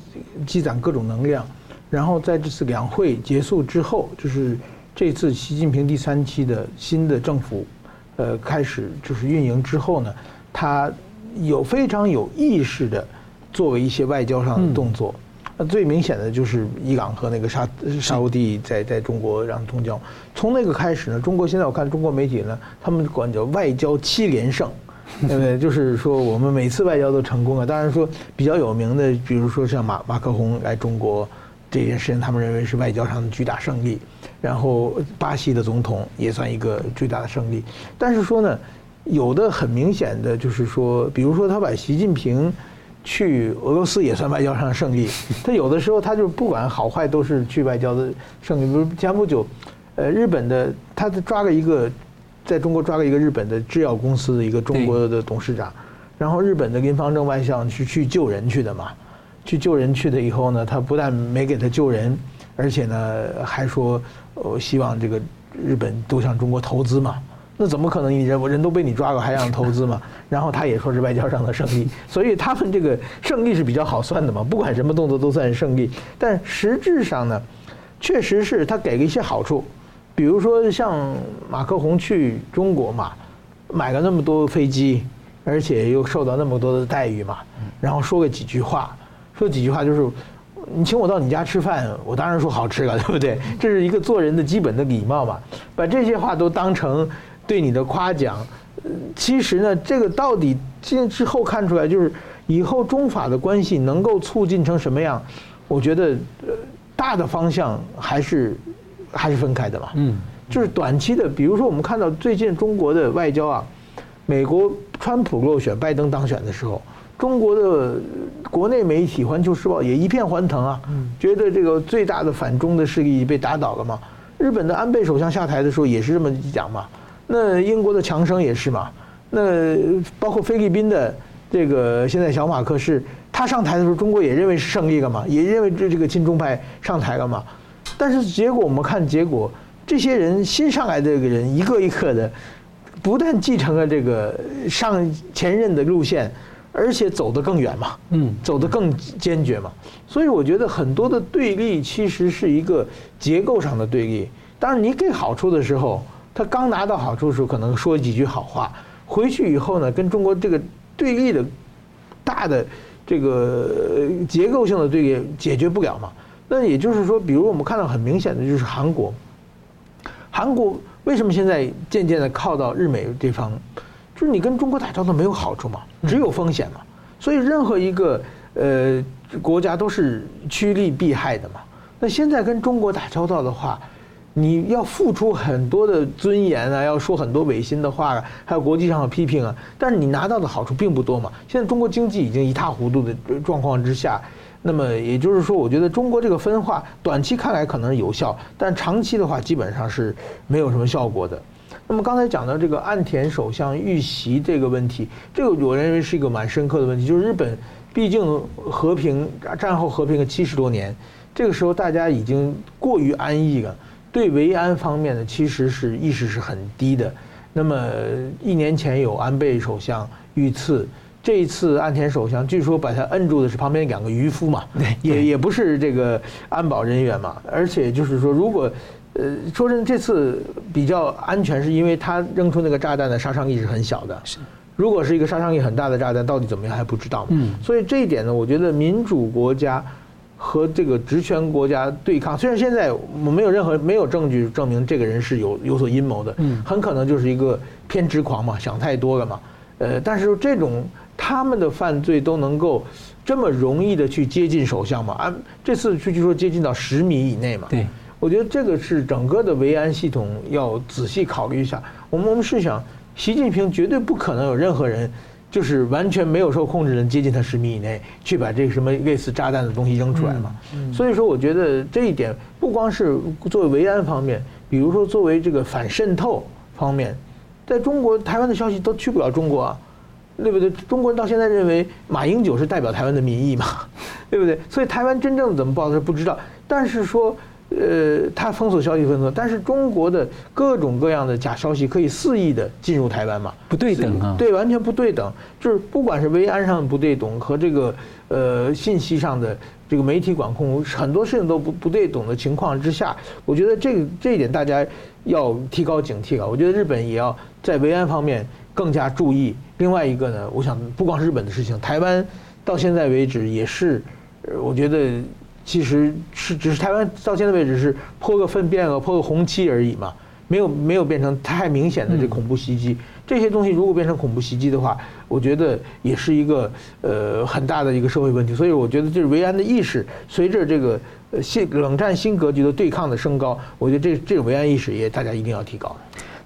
积攒各种能量，然后在这次两会结束之后，就是这次习近平第三期的新的政府，呃，开始就是运营之后呢，他有非常有意识的作为一些外交上的动作。嗯。那最明显的就是伊朗和那个沙沙乌地在在中国让通交，从那个开始呢，中国现在我看中国媒体呢，他们管叫外交七连胜，对 *laughs* 不对？就是说我们每次外交都成功了。当然说比较有名的，比如说像马马克宏来中国这件事情，他们认为是外交上的巨大胜利。然后巴西的总统也算一个巨大的胜利。但是说呢，有的很明显的就是说，比如说他把习近平。去俄罗斯也算外交上的胜利。*laughs* 他有的时候他就不管好坏都是去外交的胜利。比如前不久，呃，日本的他抓了一个，在中国抓了一个日本的制药公司的一个中国的董事长，然后日本的林芳正外相是去救人去的嘛，去救人去的以后呢，他不但没给他救人，而且呢还说，呃，希望这个日本都向中国投资嘛。那怎么可能？你人我人都被你抓了，还让投资嘛？*laughs* 然后他也说是外交上的胜利，所以他们这个胜利是比较好算的嘛。不管什么动作都算是胜利，但实质上呢，确实是他给了一些好处，比如说像马克宏去中国嘛，买了那么多飞机，而且又受到那么多的待遇嘛，然后说个几句话，说几句话就是，你请我到你家吃饭，我当然说好吃了，*laughs* 对不对？这是一个做人的基本的礼貌嘛，把这些话都当成。对你的夸奖，其实呢，这个到底进之后看出来，就是以后中法的关系能够促进成什么样？我觉得，大的方向还是还是分开的嘛。嗯，就是短期的，比如说我们看到最近中国的外交啊，美国川普落选，拜登当选的时候，中国的国内媒体《环球时报》也一片欢腾啊，觉得这个最大的反中的势力被打倒了嘛。日本的安倍首相下台的时候也是这么讲嘛。那英国的强生也是嘛？那包括菲律宾的这个现在小马克是，他上台的时候，中国也认为是胜利了嘛？也认为这这个亲中派上台了嘛？但是结果我们看结果，这些人新上来的这个人一个一个的，不但继承了这个上前任的路线，而且走得更远嘛，嗯，走得更坚决嘛。所以我觉得很多的对立其实是一个结构上的对立。当然你给好处的时候。他刚拿到好处的时候，可能说几句好话，回去以后呢，跟中国这个对立的大的这个结构性的对立解决不了嘛。那也就是说，比如我们看到很明显的就是韩国，韩国为什么现在渐渐的靠到日美这方，就是你跟中国打交道没有好处嘛，只有风险嘛。所以任何一个呃国家都是趋利避害的嘛。那现在跟中国打交道的话，你要付出很多的尊严啊，要说很多违心的话啊，还有国际上的批评啊，但是你拿到的好处并不多嘛。现在中国经济已经一塌糊涂的状况之下，那么也就是说，我觉得中国这个分化短期看来可能有效，但长期的话基本上是没有什么效果的。那么刚才讲到这个岸田首相遇袭这个问题，这个我认为是一个蛮深刻的问题，就是日本毕竟和平战后和平了七十多年，这个时候大家已经过于安逸了。对维安方面呢，其实是意识是很低的。那么一年前有安倍首相遇刺，这一次岸田首相据说把他摁住的是旁边两个渔夫嘛，也也不是这个安保人员嘛。而且就是说，如果呃说真，这次比较安全，是因为他扔出那个炸弹的杀伤力是很小的。是，如果是一个杀伤力很大的炸弹，到底怎么样还不知道。嗯，所以这一点呢，我觉得民主国家。和这个职权国家对抗，虽然现在我们没有任何没有证据证明这个人是有有所阴谋的，嗯，很可能就是一个偏执狂嘛，想太多了嘛，呃，但是这种他们的犯罪都能够这么容易的去接近首相嘛，啊，这次据说接近到十米以内嘛，对，我觉得这个是整个的维安系统要仔细考虑一下。我们我们试想，习近平绝对不可能有任何人。就是完全没有受控制的接近他十米以内，去把这个什么类似炸弹的东西扔出来嘛。所以说，我觉得这一点不光是作为维安方面，比如说作为这个反渗透方面，在中国台湾的消息都去不了中国啊，对不对？中国人到现在认为马英九是代表台湾的民意嘛，*laughs* 对不对？所以台湾真正怎么报的不知道，但是说。呃，他封锁消息封锁，但是中国的各种各样的假消息可以肆意的进入台湾嘛？不对等啊？对，完全不对等。就是不管是维安上的不对等和这个呃信息上的这个媒体管控，很多事情都不不对等的情况之下，我觉得这个这一点大家要提高警惕啊。我觉得日本也要在维安方面更加注意。另外一个呢，我想不光是日本的事情，台湾到现在为止也是，我觉得。其实是只是台湾到现在为止是泼个粪便啊，泼个红漆而已嘛，没有没有变成太明显的这恐怖袭击。这些东西如果变成恐怖袭击的话，我觉得也是一个呃很大的一个社会问题。所以我觉得就是维安的意识随着这个新冷战新格局的对抗的升高，我觉得这这种维安意识也大家一定要提高。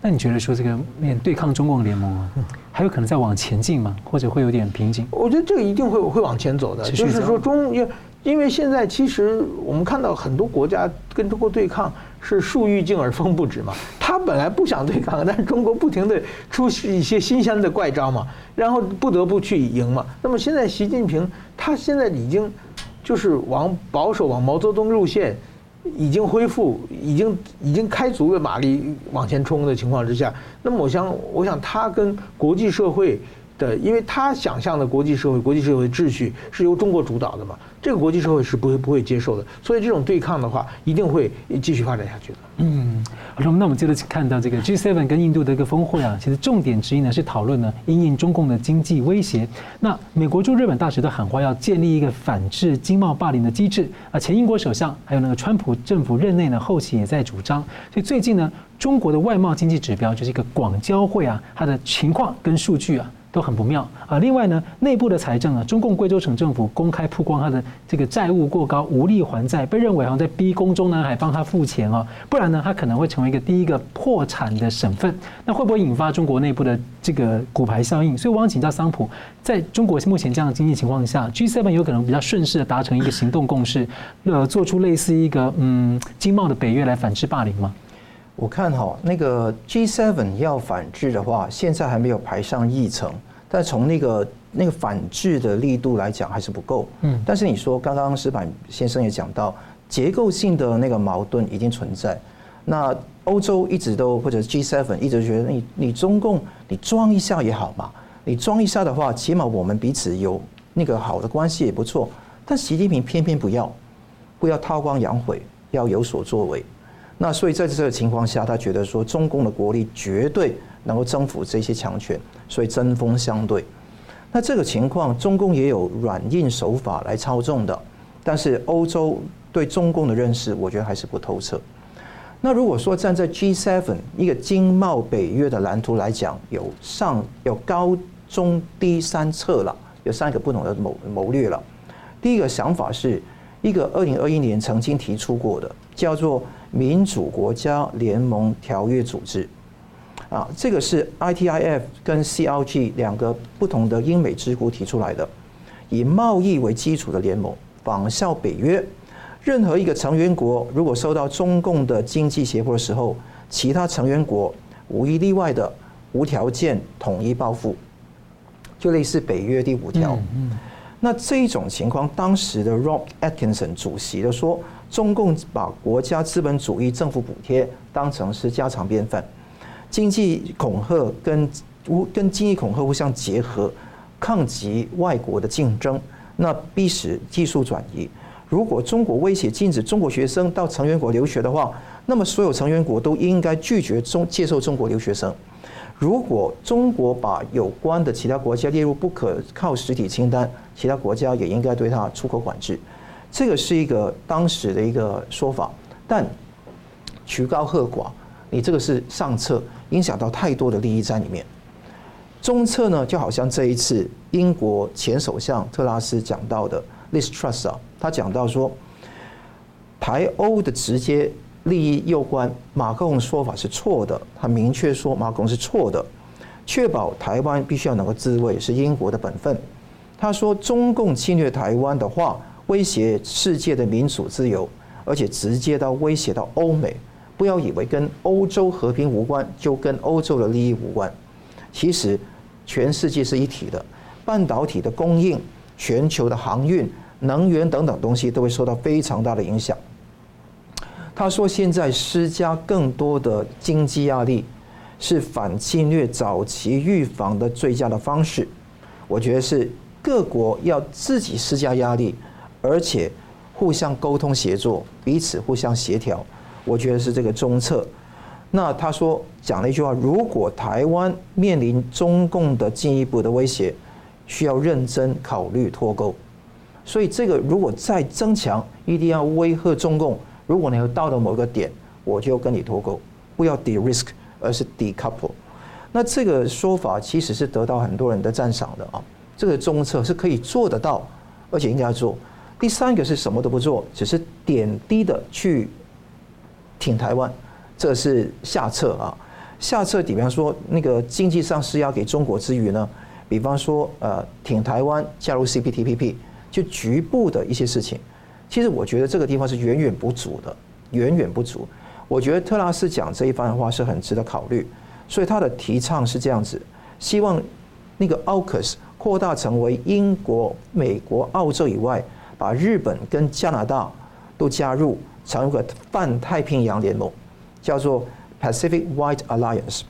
那你觉得说这个面对抗中共联盟啊，还有可能再往前进吗？或者会有点瓶颈？我觉得这个一定会会往前走的，就是说中因为。因为现在其实我们看到很多国家跟中国对抗是树欲静而风不止嘛，他本来不想对抗，但是中国不停的出一些新鲜的怪招嘛，然后不得不去赢嘛。那么现在习近平他现在已经就是往保守、往毛泽东路线，已经恢复，已经已经开足了马力往前冲的情况之下，那么我想，我想他跟国际社会。对，因为他想象的国际社会、国际社会秩序是由中国主导的嘛，这个国际社会是不会不会接受的，所以这种对抗的话，一定会继续发展下去的。嗯，好，那我们接着看到这个 G7 跟印度的一个峰会啊，其实重点之一呢是讨论呢因应中共的经济威胁。那美国驻日本大使都喊话要建立一个反制经贸霸凌的机制啊，前英国首相还有那个川普政府任内呢后期也在主张，所以最近呢中国的外贸经济指标就是一个广交会啊，它的情况跟数据啊。都很不妙啊！另外呢，内部的财政啊，中共贵州省政府公开曝光他的这个债务过高，无力还债，被认为好像在逼宫中南海帮他付钱哦，不然呢，他可能会成为一个第一个破产的省份。那会不会引发中国内部的这个骨牌效应？所以我想请教桑普，在中国目前这样的经济情况下，G7 有可能比较顺势的达成一个行动共识，呃，做出类似一个嗯经贸的北约来反制霸凌吗？我看哈，那个 G7 要反制的话，现在还没有排上议程。但从那个那个反制的力度来讲，还是不够。嗯。但是你说，刚刚石板先生也讲到，结构性的那个矛盾已经存在。那欧洲一直都或者 G7 一直觉得，你你中共你装一下也好嘛，你装一下的话，起码我们彼此有那个好的关系也不错。但习近平偏偏不要，不要韬光养晦，要有所作为。那所以在这个情况下，他觉得说中共的国力绝对能够征服这些强权，所以针锋相对。那这个情况，中共也有软硬手法来操纵的，但是欧洲对中共的认识，我觉得还是不透彻。那如果说站在 G7 一个经贸北约的蓝图来讲，有上有高中低三策了，有三个不同的谋谋略了。第一个想法是一个二零二一年曾经提出过的，叫做。民主国家联盟条约组织，啊，这个是 ITIF 跟 CLG 两个不同的英美智库提出来的，以贸易为基础的联盟，仿效北约。任何一个成员国如果受到中共的经济胁迫的时候，其他成员国无一例外的无条件统一报复，就类似北约第五条。那这一种情况，当时的 Rob Atkinson 主席的说。中共把国家资本主义政府补贴当成是家常便饭，经济恐吓跟跟经济恐吓互相结合，抗击外国的竞争，那逼使技术转移。如果中国威胁禁止中国学生到成员国留学的话，那么所有成员国都应该拒绝中接受中国留学生。如果中国把有关的其他国家列入不可靠实体清单，其他国家也应该对它出口管制。这个是一个当时的一个说法，但曲高和寡，你这个是上策，影响到太多的利益在里面。中策呢，就好像这一次英国前首相特拉斯讲到的 Liz Truss 啊，他讲到说，台欧的直接利益攸关，马克龙说法是错的，他明确说马克龙是错的。确保台湾必须要能够自卫是英国的本分。他说，中共侵略台湾的话，威胁世界的民主自由，而且直接到威胁到欧美。不要以为跟欧洲和平无关，就跟欧洲的利益无关。其实，全世界是一体的，半导体的供应、全球的航运、能源等等东西都会受到非常大的影响。他说，现在施加更多的经济压力。是反侵略早期预防的最佳的方式，我觉得是各国要自己施加压力，而且互相沟通协作，彼此互相协调，我觉得是这个中策。那他说讲了一句话：如果台湾面临中共的进一步的威胁，需要认真考虑脱钩。所以这个如果再增强，一定要威吓中共。如果你要到了某个点，我就跟你脱钩，不要 de-risk。而是 decouple，那这个说法其实是得到很多人的赞赏的啊。这个中策是可以做得到，而且应该要做。第三个是什么都不做，只是点滴的去挺台湾，这是下策啊。下策，比方说那个经济上施压给中国之余呢，比方说呃挺台湾加入 CPTPP，就局部的一些事情。其实我觉得这个地方是远远不足的，远远不足。我觉得特拉斯讲这一番话是很值得考虑，所以他的提倡是这样子：希望那个 AUKUS 扩大成为英国、美国、澳洲以外，把日本跟加拿大都加入，成为个泛太平洋联盟，叫做 Pacific White Alliance。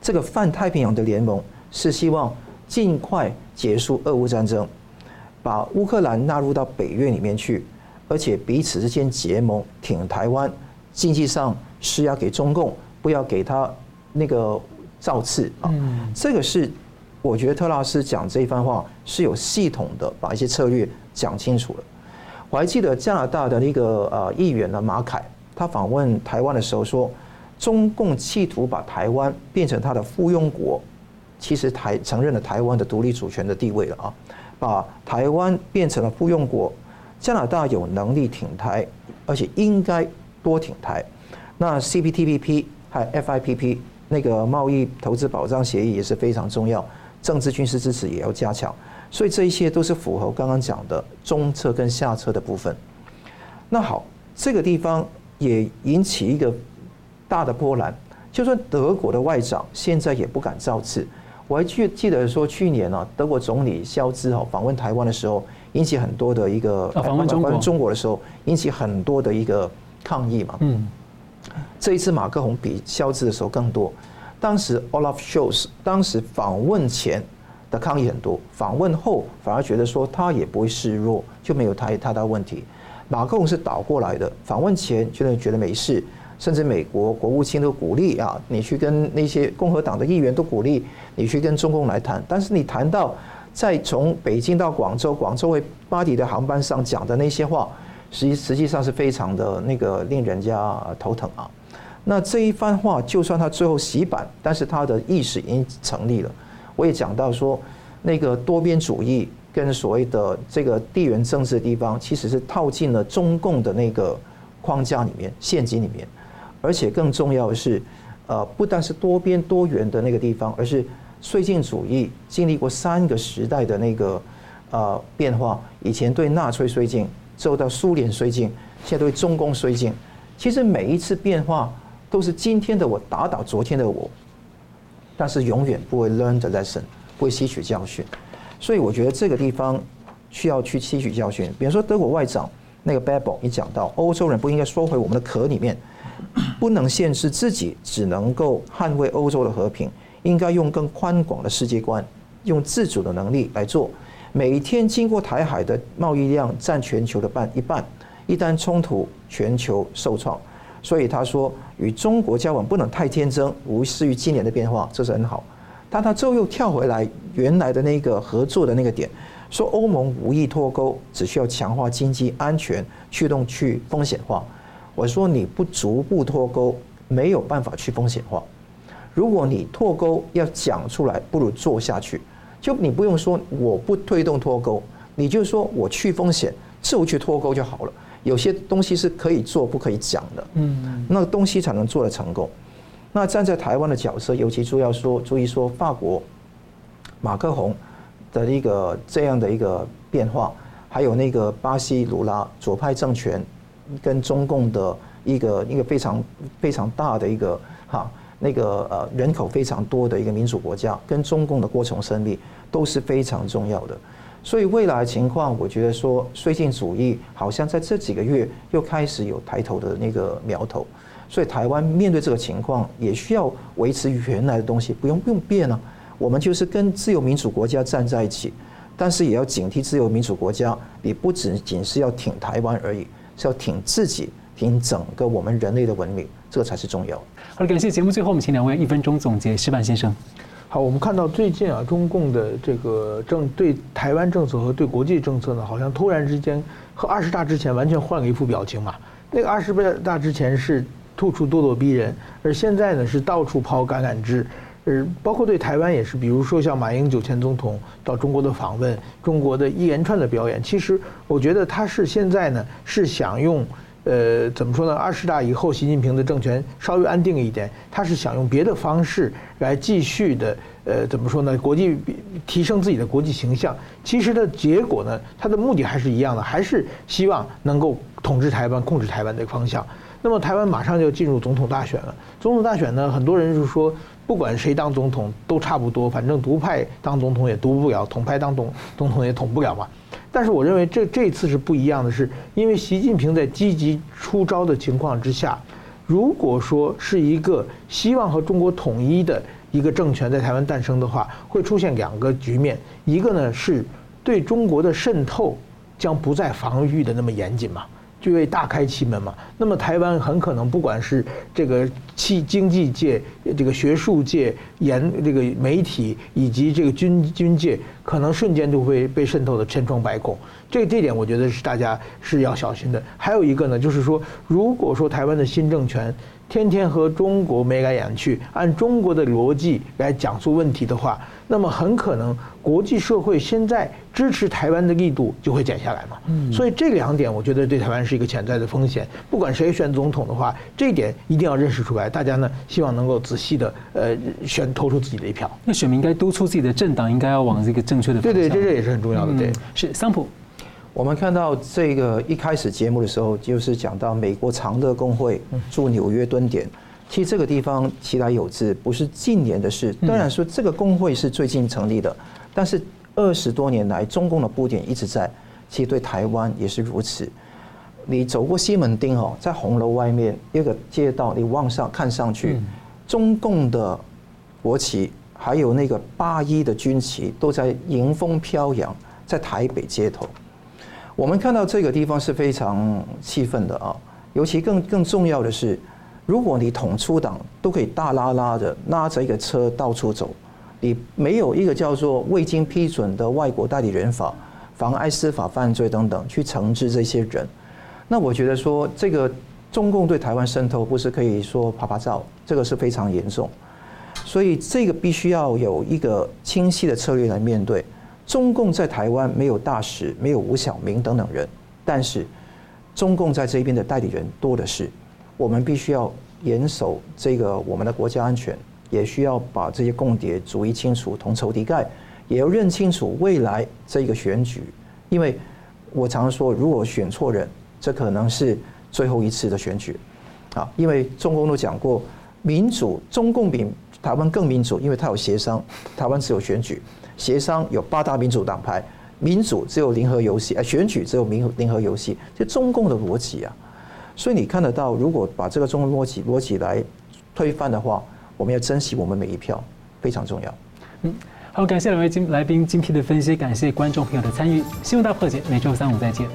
这个泛太平洋的联盟是希望尽快结束俄乌战争，把乌克兰纳入到北约里面去，而且彼此之间结盟，挺台湾。经济上施压给中共，不要给他那个造次啊。这个是我觉得特拉斯讲这一番话是有系统的把一些策略讲清楚了。我还记得加拿大的那个呃议员呢马凯，他访问台湾的时候说，中共企图把台湾变成他的附庸国，其实台承认了台湾的独立主权的地位了啊，把台湾变成了附庸国，加拿大有能力挺台，而且应该。多挺台，那 CPTPP 还 FIPP 那个贸易投资保障协议也是非常重要，政治军事支持也要加强，所以这一些都是符合刚刚讲的中策跟下策的部分。那好，这个地方也引起一个大的波澜，就算德国的外长现在也不敢造次。我还记记得说去年呢、啊，德国总理肖兹哈访问台湾的时候，引起很多的一个访问中国中国的时候，引起很多的一个。抗议嘛，嗯，这一次马克宏比肖兹的时候更多。当时 Olaf Scholz 当时访问前的抗议很多，访问后反而觉得说他也不会示弱，就没有太太大问题。马克龙是倒过来的，访问前觉得觉得没事，甚至美国国务卿都鼓励啊，你去跟那些共和党的议员都鼓励你去跟中共来谈。但是你谈到在从北京到广州，广州为巴黎的航班上讲的那些话。实际实际上是非常的那个令人家头疼啊。那这一番话，就算他最后洗版，但是他的意识已经成立了。我也讲到说，那个多边主义跟所谓的这个地缘政治的地方，其实是套进了中共的那个框架里面、陷阱里面。而且更重要的是，呃，不但是多边多元的那个地方，而是绥靖主义经历过三个时代的那个呃变化。以前对纳粹绥靖。之后到苏联绥靖，现在对中共绥靖，其实每一次变化都是今天的我打倒昨天的我，但是永远不会 learn the lesson，不会吸取教训。所以我觉得这个地方需要去吸取教训。比如说德国外长那个 Baerbock 一讲到欧洲人不应该缩回我们的壳里面，不能限制自己，只能够捍卫欧洲的和平，应该用更宽广的世界观，用自主的能力来做。每天经过台海的贸易量占全球的半一半，一旦冲突，全球受创。所以他说，与中国交往不能太天真，无视于今年的变化，这是很好。但他之后又跳回来原来的那个合作的那个点，说欧盟无意脱钩，只需要强化经济安全，驱动去风险化。我说你不逐步脱钩，没有办法去风险化。如果你脱钩要讲出来，不如做下去。就你不用说我不推动脱钩，你就说我去风险，就去脱钩就好了。有些东西是可以做不可以讲的，嗯，那个东西才能做得成功。那站在台湾的角色，尤其注意要说，注意说法国马克宏的一个这样的一个变化，还有那个巴西卢拉左派政权跟中共的一个一个非常非常大的一个哈那个呃人口非常多的一个民主国家，跟中共的过从甚密都是非常重要的。所以未来情况，我觉得说绥靖主义好像在这几个月又开始有抬头的那个苗头。所以台湾面对这个情况，也需要维持原来的东西，不用不用变啊。我们就是跟自由民主国家站在一起，但是也要警惕自由民主国家，你不仅仅是要挺台湾而已，是要挺自己，挺整个我们人类的文明，这个才是重要。好了，感谢节目最后我们请两位一分钟总结，石板先生。好，我们看到最近啊，中共的这个政对台湾政策和对国际政策呢，好像突然之间和二十大之前完全换了一副表情嘛。那个二十大之前是处处咄咄逼人，而现在呢是到处抛橄榄枝，而包括对台湾也是，比如说像马英九前总统到中国的访问，中国的一连串的表演，其实我觉得他是现在呢是想用。呃，怎么说呢？二十大以后，习近平的政权稍微安定一点，他是想用别的方式来继续的，呃，怎么说呢？国际提升自己的国际形象。其实的结果呢，他的目的还是一样的，还是希望能够统治台湾、控制台湾的方向。那么台湾马上就进入总统大选了。总统大选呢，很多人就说，不管谁当总统都差不多，反正独派当总统也独不了，统派当总总统也统不了嘛。但是我认为这这次是不一样的，是因为习近平在积极出招的情况之下，如果说是一个希望和中国统一的一个政权在台湾诞生的话，会出现两个局面，一个呢是对中国的渗透将不再防御的那么严谨嘛。就会大开其门嘛，那么台湾很可能不管是这个气经济界、这个学术界、研这个媒体以及这个军军界，可能瞬间就会被渗透的千疮百孔。这这点我觉得是大家是要小心的。还有一个呢，就是说，如果说台湾的新政权天天和中国眉来眼去，按中国的逻辑来讲述问题的话，那么很可能国际社会现在支持台湾的力度就会减下来嘛。嗯，所以这两点我觉得对台湾是一个潜在的风险。不管谁选总统的话，这一点一定要认识出来。大家呢希望能够仔细的呃选投出自己的一票。那选民应该督促自己的政党应该要往这个正确的方向。对对，这这也是很重要的。对，是桑普。我们看到这个一开始节目的时候，就是讲到美国长乐工会驻纽约蹲点。其实这个地方其来有之，不是近年的事。当然说这个工会是最近成立的，但是二十多年来中共的布点一直在。其实对台湾也是如此。你走过西门町哦，在红楼外面一个街道，你往上看上去，中共的国旗还有那个八一的军旗都在迎风飘扬，在台北街头。我们看到这个地方是非常气愤的啊，尤其更更重要的是。如果你统出党都可以大拉拉的拉着一个车到处走，你没有一个叫做未经批准的外国代理人法，妨碍司法犯罪等等去惩治这些人，那我觉得说这个中共对台湾渗透不是可以说啪啪照，这个是非常严重，所以这个必须要有一个清晰的策略来面对。中共在台湾没有大使，没有吴晓明等等人，但是中共在这边的代理人多的是。我们必须要严守这个我们的国家安全，也需要把这些共谍逐一清除，同仇敌忾，也要认清楚未来这个选举。因为我常说，如果选错人，这可能是最后一次的选举。啊，因为中共都讲过，民主中共比台湾更民主，因为它有协商，台湾只有选举。协商有八大民主党派，民主只有零和游戏，哎，选举只有零零和游戏，这中共的逻辑啊。所以你看得到，如果把这个中共逻辑逻辑来推翻的话，我们要珍惜我们每一票，非常重要。嗯，好，感谢两位精来宾精辟的分析，感谢观众朋友的参与。新闻大破解每周三五再见。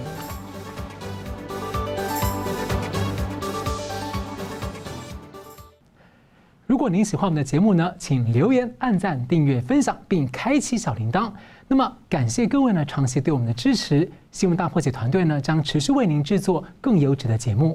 如果您喜欢我们的节目呢，请留言、按赞、订阅、分享，并开启小铃铛。那么，感谢各位呢长期对我们的支持。新闻大破解团队呢将持续为您制作更优质的节目。